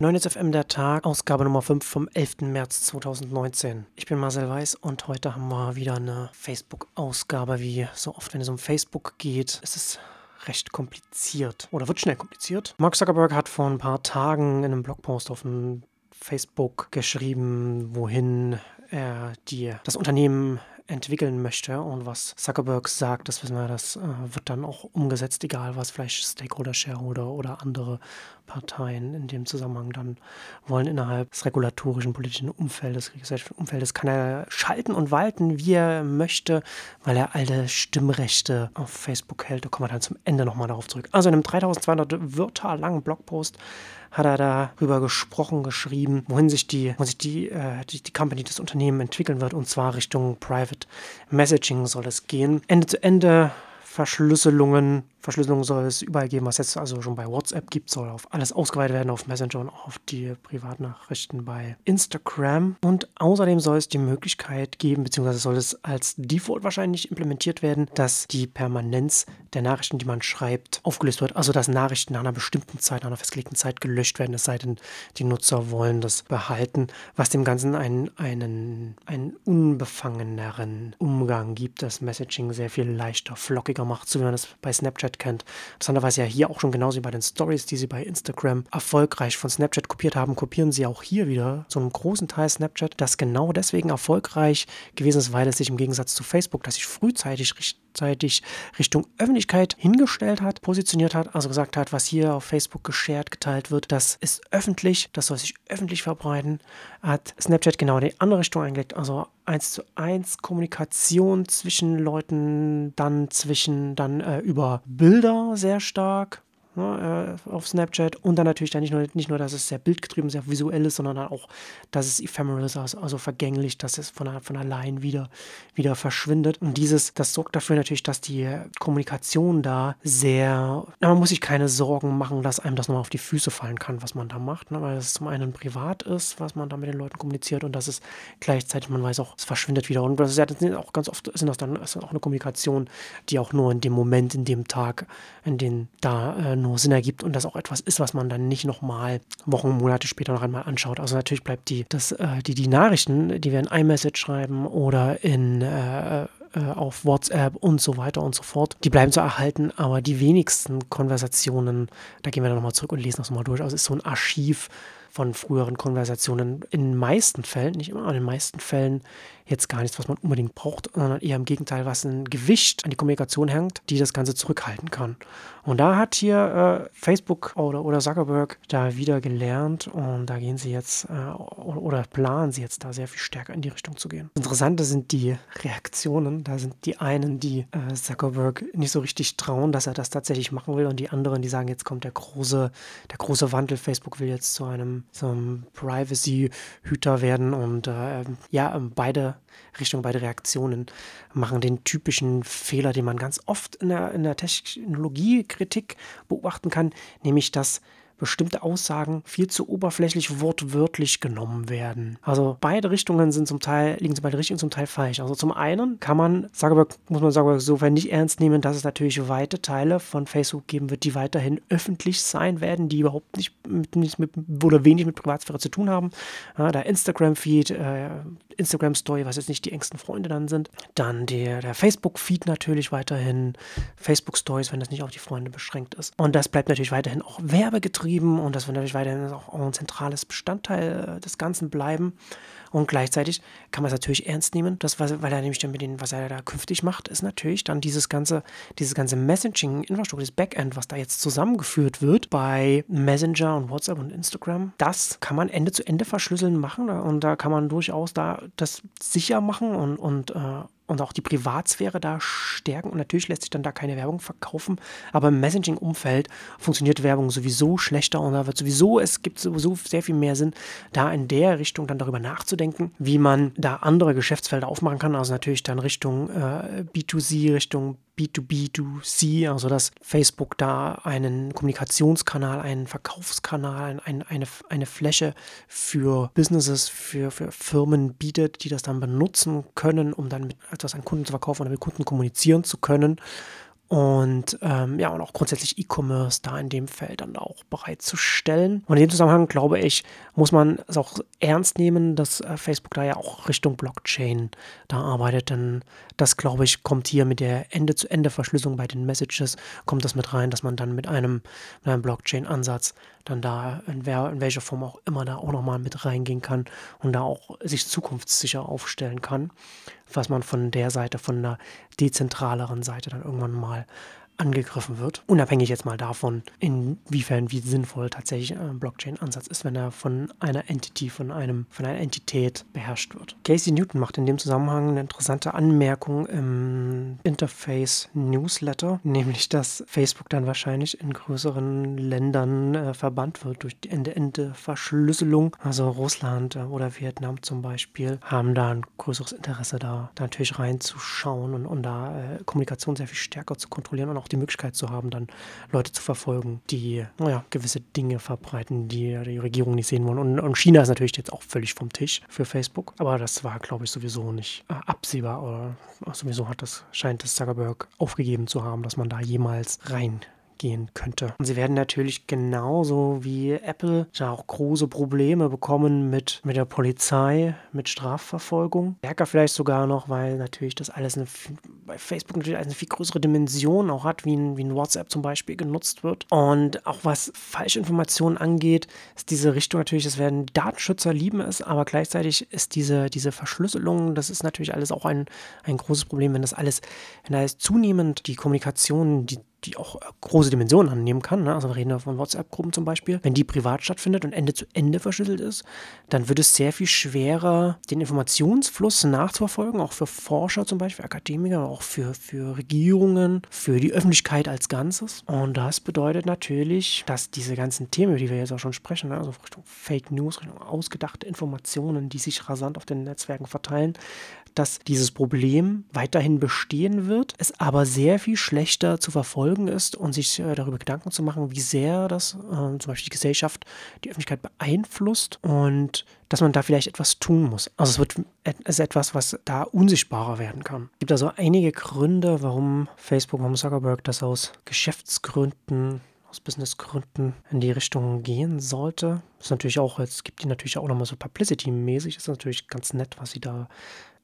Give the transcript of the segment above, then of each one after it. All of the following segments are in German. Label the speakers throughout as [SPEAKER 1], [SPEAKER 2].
[SPEAKER 1] 9FM der Tag, Ausgabe Nummer 5 vom 11. März 2019. Ich bin Marcel Weiß und heute haben wir wieder eine Facebook-Ausgabe. Wie so oft, wenn es um Facebook geht, ist es recht kompliziert oder wird schnell kompliziert. Mark Zuckerberg hat vor ein paar Tagen in einem Blogpost auf Facebook geschrieben, wohin er die, das Unternehmen entwickeln möchte und was Zuckerberg sagt, das wissen wir, das äh, wird dann auch umgesetzt, egal was vielleicht Stakeholder, Shareholder oder andere Parteien in dem Zusammenhang dann wollen innerhalb des regulatorischen politischen Umfeldes, gesellschaftlichen Umfeldes, kann er schalten und walten, wie er möchte, weil er alle Stimmrechte auf Facebook hält. Da kommen wir dann zum Ende nochmal darauf zurück. Also in einem 3200 Wörter langen Blogpost hat er darüber gesprochen, geschrieben, wohin sich die, wohin sich die, äh, die, die Company, das Unternehmen entwickeln wird. Und zwar Richtung Private Messaging soll es gehen. Ende zu Ende Verschlüsselungen Verschlüsselung soll es überall geben, was jetzt also schon bei WhatsApp gibt, soll auf alles ausgeweitet werden, auf Messenger und auf die Privatnachrichten bei Instagram. Und außerdem soll es die Möglichkeit geben, beziehungsweise soll es als Default wahrscheinlich implementiert werden, dass die Permanenz der Nachrichten, die man schreibt, aufgelöst wird. Also dass Nachrichten nach einer bestimmten Zeit, nach einer festgelegten Zeit gelöscht werden, es sei denn, die Nutzer wollen das behalten, was dem Ganzen einen, einen, einen unbefangeneren Umgang gibt, das Messaging sehr viel leichter, flockiger macht, so wie man es bei Snapchat Snapchat kennt. Interessanterweise ja hier auch schon genauso wie bei den Stories, die sie bei Instagram erfolgreich von Snapchat kopiert haben, kopieren sie auch hier wieder so einen großen Teil Snapchat, das genau deswegen erfolgreich gewesen ist, weil es sich im Gegensatz zu Facebook, das sich frühzeitig rechtzeitig Richtung Öffentlichkeit hingestellt hat, positioniert hat, also gesagt hat, was hier auf Facebook geshared, geteilt wird, das ist öffentlich, das soll sich öffentlich verbreiten, hat Snapchat genau die andere Richtung eingelegt, also eins zu eins Kommunikation zwischen Leuten, dann zwischen, dann äh, über Bilder sehr stark, ne, äh, auf Snapchat. Und dann natürlich dann nicht nur, nicht nur, dass es sehr bildgetrieben, sehr visuell ist, sondern auch, dass es ephemeral ist, also, also vergänglich, dass es von, von allein wieder, wieder verschwindet. Und dieses, das sorgt dafür natürlich, dass die Kommunikation da sehr, na, man muss sich keine Sorgen machen, dass einem das nochmal auf die Füße fallen kann, was man da macht, ne, weil es zum einen privat ist, was man da mit den Leuten kommuniziert und dass es gleichzeitig, man weiß auch, es verschwindet wieder. Und das ist ja auch ganz oft sind das dann ist auch eine Kommunikation, die auch nur in dem Moment, in dem Tag, in dem da äh, nur nur Sinn ergibt und das auch etwas ist, was man dann nicht nochmal Wochen, Monate später noch einmal anschaut. Also natürlich bleibt die, das, äh, die, die Nachrichten, die wir in iMessage schreiben oder in äh, äh, auf WhatsApp und so weiter und so fort. Die bleiben zu erhalten, aber die wenigsten Konversationen, da gehen wir dann nochmal zurück und lesen das nochmal durch. Also es ist so ein Archiv von früheren Konversationen. In den meisten Fällen, nicht immer, aber in den meisten Fällen jetzt gar nichts, was man unbedingt braucht, sondern eher im Gegenteil, was ein Gewicht an die Kommunikation hängt, die das Ganze zurückhalten kann. Und da hat hier äh, Facebook oder, oder Zuckerberg da wieder gelernt und da gehen sie jetzt äh, oder, planen sie jetzt da sehr viel stärker in die Richtung zu gehen. Interessante sind die Reaktionen. Da sind die einen, die äh, Zuckerberg nicht so richtig trauen, dass er das tatsächlich machen will und die anderen, die sagen, jetzt kommt der große, der große Wandel. Facebook will jetzt zu einem, so einem Privacy-Hüter werden und äh, ja, beide Richtung, beide Reaktionen machen den typischen Fehler, den man ganz oft in der, in der Technologiekritik beobachten kann, nämlich dass bestimmte Aussagen viel zu oberflächlich wortwörtlich genommen werden. Also beide Richtungen sind zum Teil, liegen zu beide Richtungen zum Teil falsch. Also zum einen kann man Zuckerberg, muss man Zuckerberg sofern nicht ernst nehmen, dass es natürlich weite Teile von Facebook geben wird, die weiterhin öffentlich sein werden, die überhaupt nicht mit, nicht mit oder wenig mit Privatsphäre zu tun haben. Ja, der Instagram-Feed, äh, Instagram-Story, was jetzt nicht die engsten Freunde dann sind. Dann der, der Facebook-Feed natürlich weiterhin, Facebook-Stories, wenn das nicht auf die Freunde beschränkt ist. Und das bleibt natürlich weiterhin auch werbegetrieben und das wird natürlich weiterhin auch ein zentrales Bestandteil äh, des Ganzen bleiben. Und gleichzeitig kann man es natürlich ernst nehmen, das, weil er nämlich dann mit den, was er da künftig macht, ist natürlich dann dieses ganze, dieses ganze Messaging-Infrastruktur, das Backend, was da jetzt zusammengeführt wird bei Messenger und WhatsApp und Instagram. Das kann man Ende zu Ende verschlüsseln machen und da kann man durchaus da das sicher machen und, und äh, und auch die Privatsphäre da stärken. Und natürlich lässt sich dann da keine Werbung verkaufen, aber im Messaging-Umfeld funktioniert Werbung sowieso schlechter und da wird sowieso, es gibt sowieso sehr viel mehr Sinn, da in der Richtung dann darüber nachzudenken, wie man da andere Geschäftsfelder aufmachen kann. Also natürlich dann Richtung äh, B2C, Richtung B2B2C, also dass Facebook da einen Kommunikationskanal, einen Verkaufskanal, ein, eine, eine Fläche für Businesses, für, für Firmen bietet, die das dann benutzen können, um dann etwas an Kunden zu verkaufen oder mit Kunden kommunizieren zu können und ähm, ja, und auch grundsätzlich E-Commerce da in dem Feld dann auch bereitzustellen. Und in dem Zusammenhang glaube ich, muss man es auch ernst nehmen, dass äh, Facebook da ja auch Richtung Blockchain da arbeitet, denn das glaube ich kommt hier mit der Ende-zu-Ende-Verschlüsselung bei den Messages, kommt das mit rein, dass man dann mit einem, mit einem Blockchain-Ansatz dann da in, wer, in welcher Form auch immer da auch nochmal mit reingehen kann und da auch sich zukunftssicher aufstellen kann, was man von der Seite, von der dezentraleren Seite dann irgendwann mal angegriffen wird. Unabhängig jetzt mal davon, inwiefern wie sinnvoll tatsächlich ein Blockchain-Ansatz ist, wenn er von einer Entity, von einem, von einer Entität beherrscht wird. Casey Newton macht in dem Zusammenhang eine interessante Anmerkung im Interface Newsletter, nämlich dass Facebook dann wahrscheinlich in größeren Ländern äh, verbannt wird durch die Ende-Ende-Verschlüsselung. Also Russland äh, oder Vietnam zum Beispiel haben da ein größeres Interesse da, da natürlich reinzuschauen und, und da äh, Kommunikation sehr viel stärker zu kontrollieren und auch die Möglichkeit zu haben, dann Leute zu verfolgen, die naja, gewisse Dinge verbreiten, die die Regierung nicht sehen wollen. Und, und, China ist natürlich jetzt auch völlig vom Tisch für Facebook. Aber das war, glaube ich, sowieso nicht äh, absehbar. Oder sowieso hat das, scheint das Zuckerberg aufgegeben zu haben, dass man da jemals rein gehen könnte. Und sie werden natürlich genauso wie Apple ja auch große Probleme bekommen mit, mit der Polizei, mit Strafverfolgung. Stärker vielleicht sogar noch, weil natürlich das alles eine, bei Facebook natürlich eine viel größere Dimension auch hat, wie ein, wie ein WhatsApp zum Beispiel genutzt wird. Und auch was Falschinformationen angeht, ist diese Richtung natürlich, es werden Datenschützer lieben es, aber gleichzeitig ist diese, diese Verschlüsselung, das ist natürlich alles auch ein, ein großes Problem, wenn das alles, wenn da ist zunehmend die Kommunikation, die die auch äh, große Dimensionen annehmen kann. Ne? Also wir reden von WhatsApp-Gruppen zum Beispiel. Wenn die privat stattfindet und Ende zu Ende verschlüsselt ist, dann wird es sehr viel schwerer, den Informationsfluss nachzuverfolgen, auch für Forscher zum Beispiel, Akademiker, auch für, für Regierungen, für die Öffentlichkeit als Ganzes. Und das bedeutet natürlich, dass diese ganzen Themen, über die wir jetzt auch schon sprechen, ne? also Richtung Fake News, Richtung ausgedachte Informationen, die sich rasant auf den Netzwerken verteilen, dass dieses Problem weiterhin bestehen wird, es aber sehr viel schlechter zu verfolgen ist und sich äh, darüber Gedanken zu machen, wie sehr das äh, zum Beispiel die Gesellschaft, die Öffentlichkeit beeinflusst und dass man da vielleicht etwas tun muss. Also es wird es ist etwas, was da unsichtbarer werden kann. Es gibt also einige Gründe, warum Facebook, warum Zuckerberg das aus Geschäftsgründen aus Businessgründen in die Richtung gehen sollte. Ist natürlich auch, es gibt die natürlich auch nochmal so Publicity-mäßig, ist natürlich ganz nett, was sie da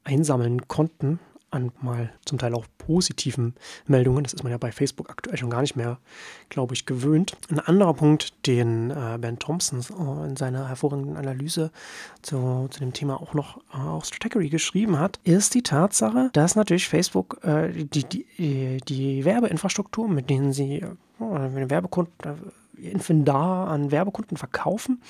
[SPEAKER 1] einsammeln konnten an mal zum Teil auch positiven Meldungen. Das ist man ja bei Facebook aktuell schon gar nicht mehr, glaube ich, gewöhnt. Ein anderer Punkt, den äh, Ben Thompson äh, in seiner hervorragenden Analyse zu, zu dem Thema auch noch äh, auf Strategy geschrieben hat, ist die Tatsache, dass natürlich Facebook äh, die, die, die Werbeinfrastruktur, mit denen sie äh, Werbekunden Infindar an Werbekunden verkaufen.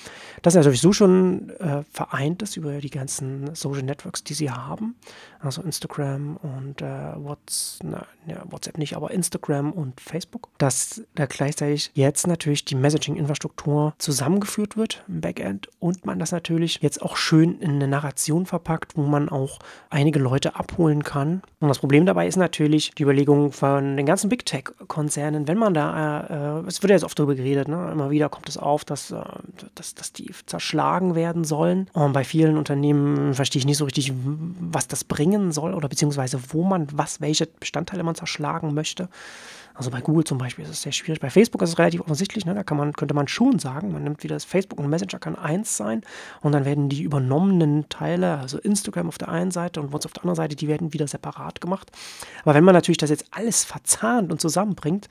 [SPEAKER 1] Das ist natürlich so schon äh, vereint ist über die ganzen Social Networks, die sie haben. Also Instagram und äh, What's, na, ja, WhatsApp nicht, aber Instagram und Facebook. Dass da gleichzeitig jetzt natürlich die Messaging-Infrastruktur zusammengeführt wird im Backend und man das natürlich jetzt auch schön in eine Narration verpackt, wo man auch einige Leute abholen kann. Und das Problem dabei ist natürlich die Überlegung von den ganzen Big Tech-Konzernen, wenn man da, äh, es wird ja jetzt oft darüber geredet, geredet. Ne? Immer wieder kommt es auf, dass, äh, dass, dass die zerschlagen werden sollen. Und bei vielen Unternehmen verstehe ich nicht so richtig, was das bringen soll oder beziehungsweise wo man was, welche Bestandteile man zerschlagen möchte. Also bei Google zum Beispiel ist es sehr schwierig. Bei Facebook ist es relativ offensichtlich. Ne? Da kann man, könnte man schon sagen, man nimmt wieder das Facebook und Messenger kann eins sein und dann werden die übernommenen Teile, also Instagram auf der einen Seite und WhatsApp auf der anderen Seite, die werden wieder separat gemacht. Aber wenn man natürlich das jetzt alles verzahnt und zusammenbringt,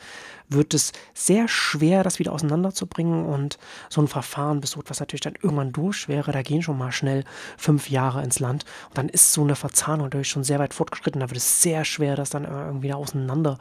[SPEAKER 1] wird es sehr schwer, das wieder auseinanderzubringen und so ein Verfahren bis so etwas natürlich dann irgendwann durch wäre. Da gehen schon mal schnell fünf Jahre ins Land und dann ist so eine Verzahnung natürlich schon sehr weit fortgeschritten. Da wird es sehr schwer, das dann irgendwie auseinander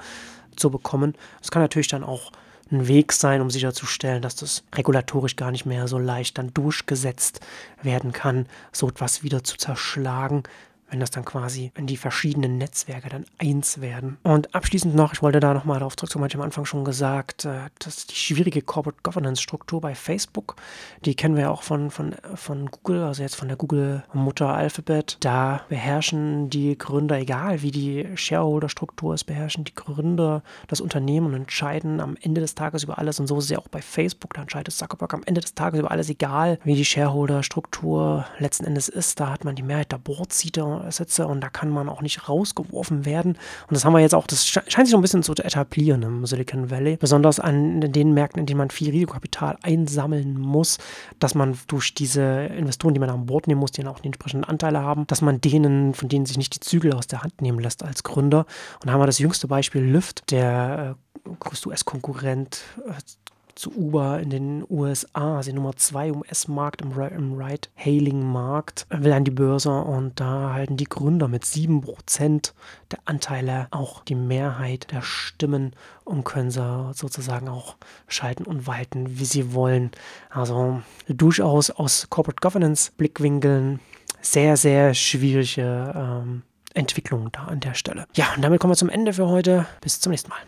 [SPEAKER 1] zu bekommen. Das kann natürlich dann auch ein Weg sein, um sicherzustellen, dass das regulatorisch gar nicht mehr so leicht dann durchgesetzt werden kann, so etwas wieder zu zerschlagen, wenn das dann quasi, wenn die verschiedenen Netzwerke dann eins werden. Und abschließend noch, ich wollte da nochmal darauf zurückkommen, ich am Anfang schon gesagt, äh, dass die schwierige Corporate Governance Struktur bei Facebook, die kennen wir ja auch von, von, von Google, also jetzt von der Google-Mutter Alphabet, da beherrschen die Gründer, egal wie die Shareholder-Struktur ist, beherrschen die Gründer das Unternehmen und entscheiden am Ende des Tages über alles. Und so ist es ja auch bei Facebook, da entscheidet Zuckerberg am Ende des Tages über alles, egal wie die Shareholder-Struktur letzten Endes ist. Da hat man die Mehrheit der Sitze und da kann man auch nicht rausgeworfen werden. Und das haben wir jetzt auch, das scheint sich so ein bisschen zu etablieren im Silicon Valley, besonders an den Märkten, in denen man viel Risikokapital einsammeln muss, dass man durch diese Investoren, die man an Bord nehmen muss, die dann auch die entsprechenden Anteile haben, dass man denen, von denen sich nicht die Zügel aus der Hand nehmen lässt als Gründer. Und da haben wir das jüngste Beispiel Lyft, der äh, größte US-Konkurrent äh, zu Uber in den USA, also Nummer 2 im US-Markt, im, im Ride-Hailing-Markt, will an die Börse und da halten die Gründer mit 7% der Anteile auch die Mehrheit der Stimmen und können sie sozusagen auch schalten und walten, wie sie wollen. Also durchaus aus Corporate Governance-Blickwinkeln sehr, sehr schwierige ähm, Entwicklung da an der Stelle. Ja, und damit kommen wir zum Ende für heute. Bis zum nächsten Mal.